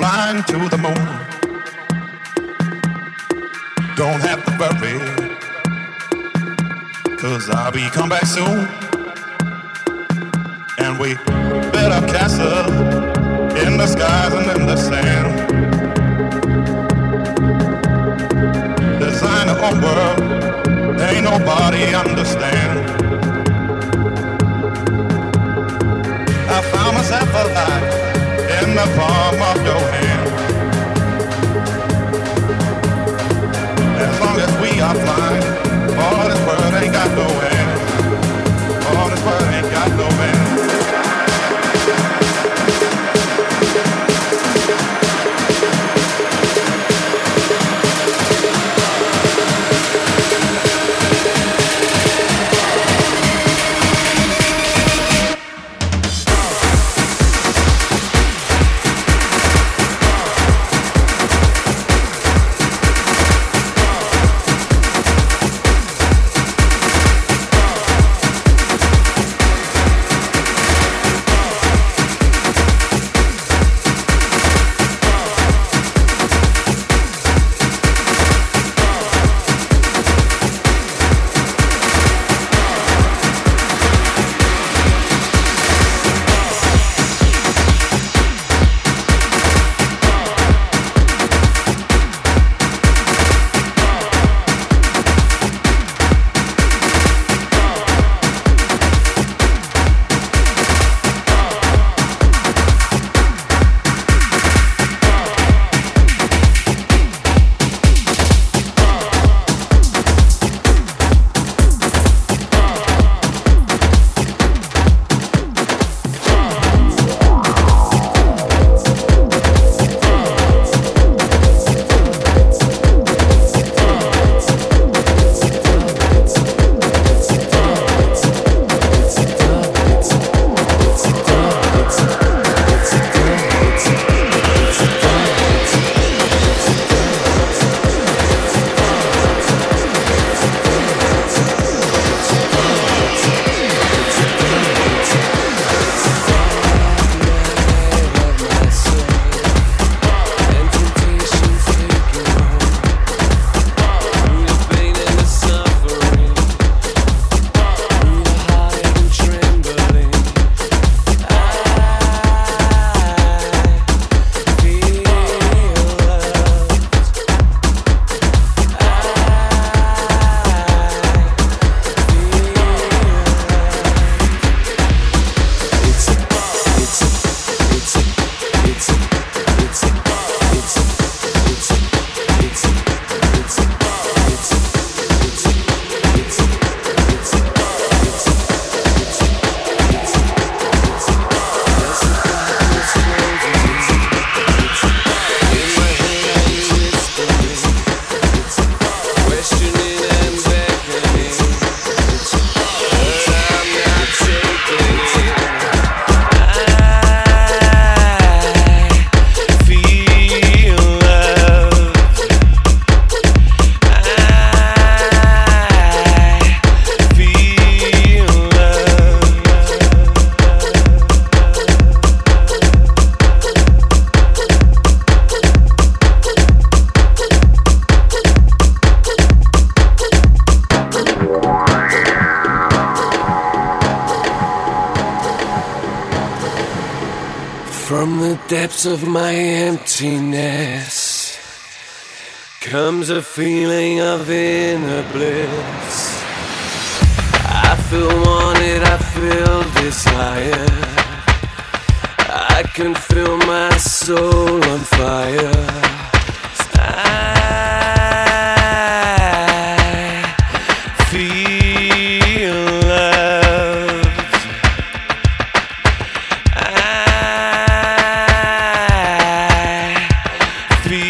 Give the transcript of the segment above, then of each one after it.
flying to the moon. Don't have to worry, cause I'll be come back soon. And we build a castle in the skies and in the sand. Design our own world, ain't nobody understand. I found myself alive the palm of your hand. As long as we are flying, all this world ain't got no end. All this world ain't got no end.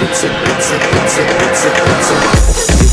pizza, pizza, pizza, pizza, pizza.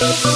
Thank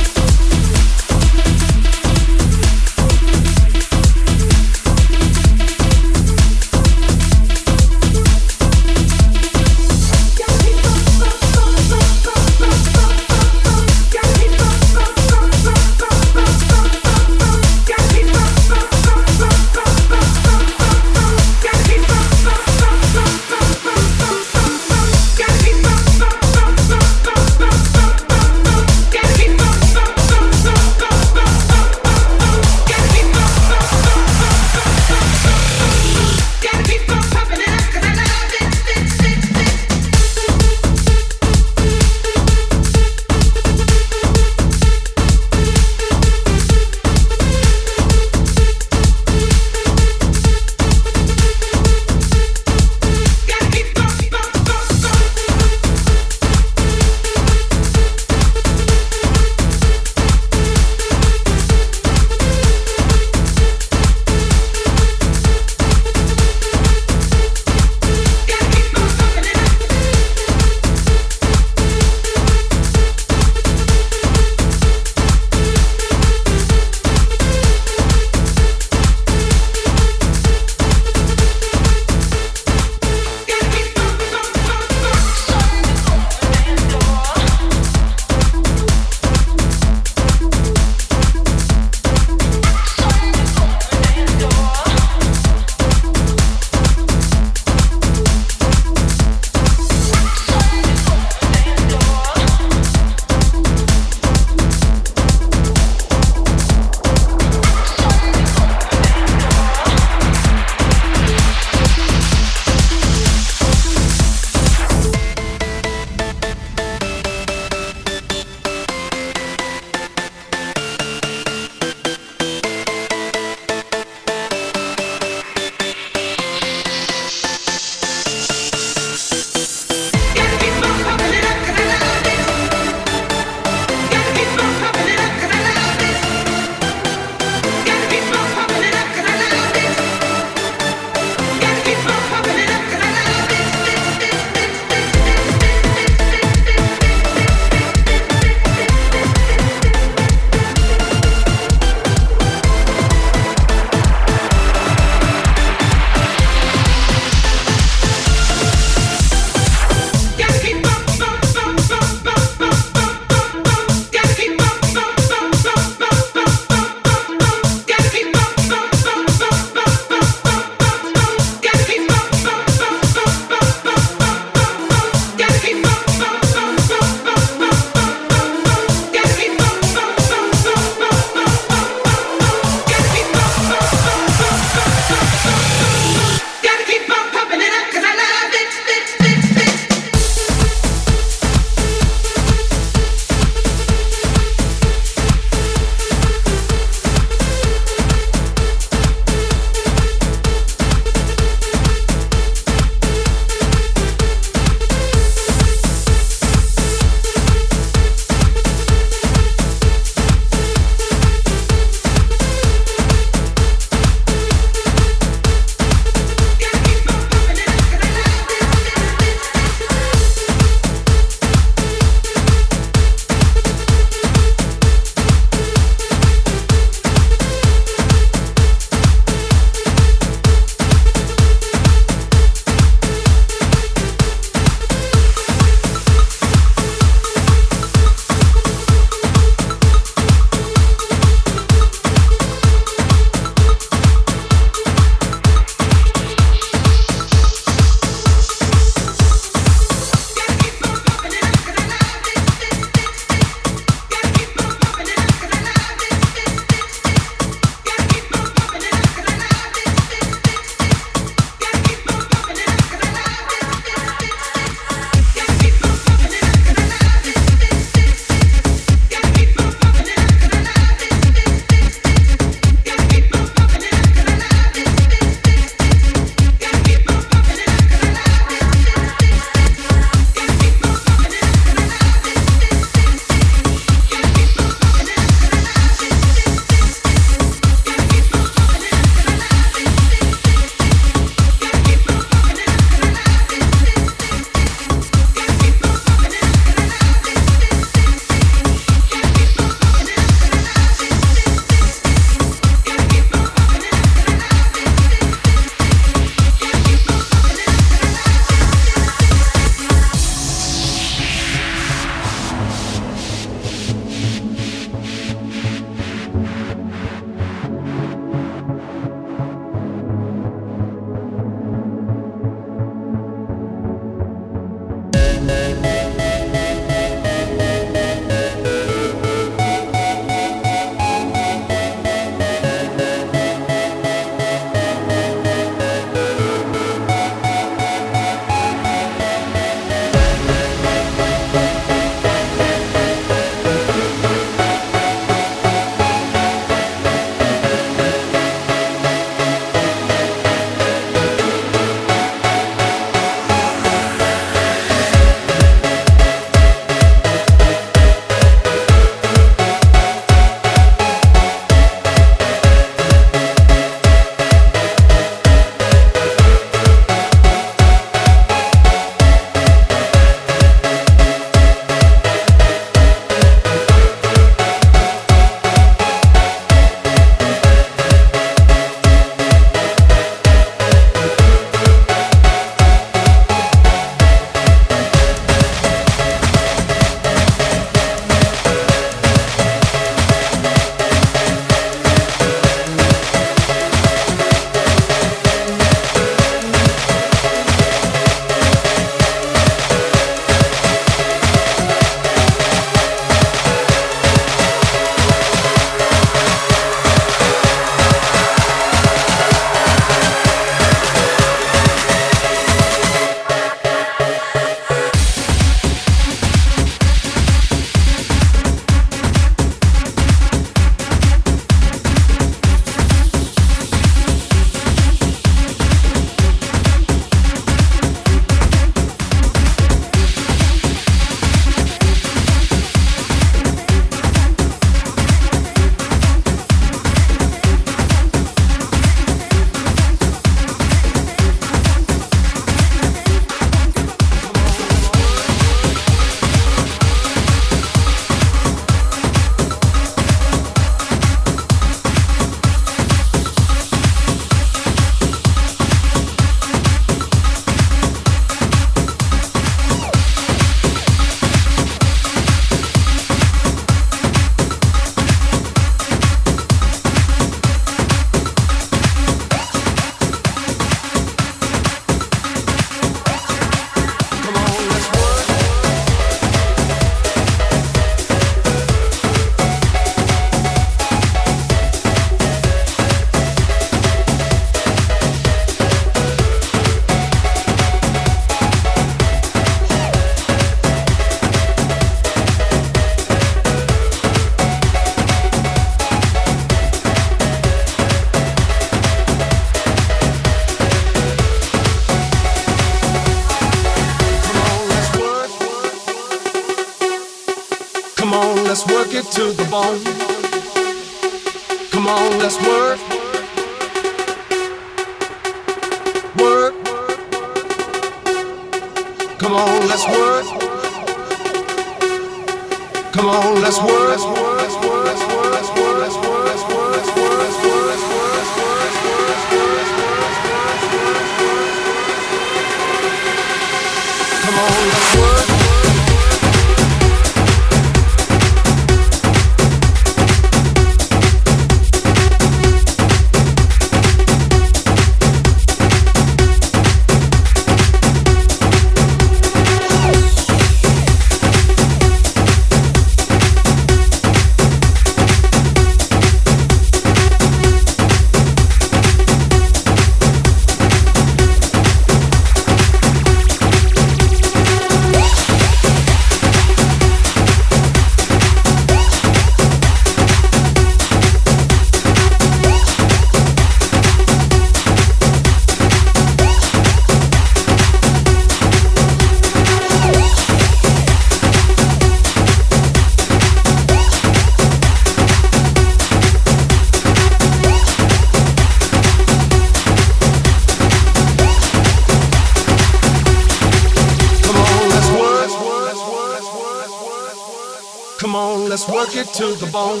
to the bone.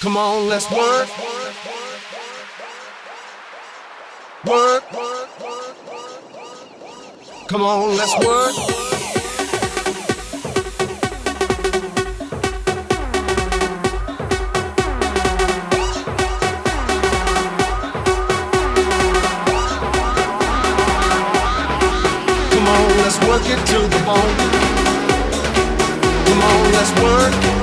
Come on, let's work. Work. Come on, let's work. Come on, let's work it to the bone. Come on,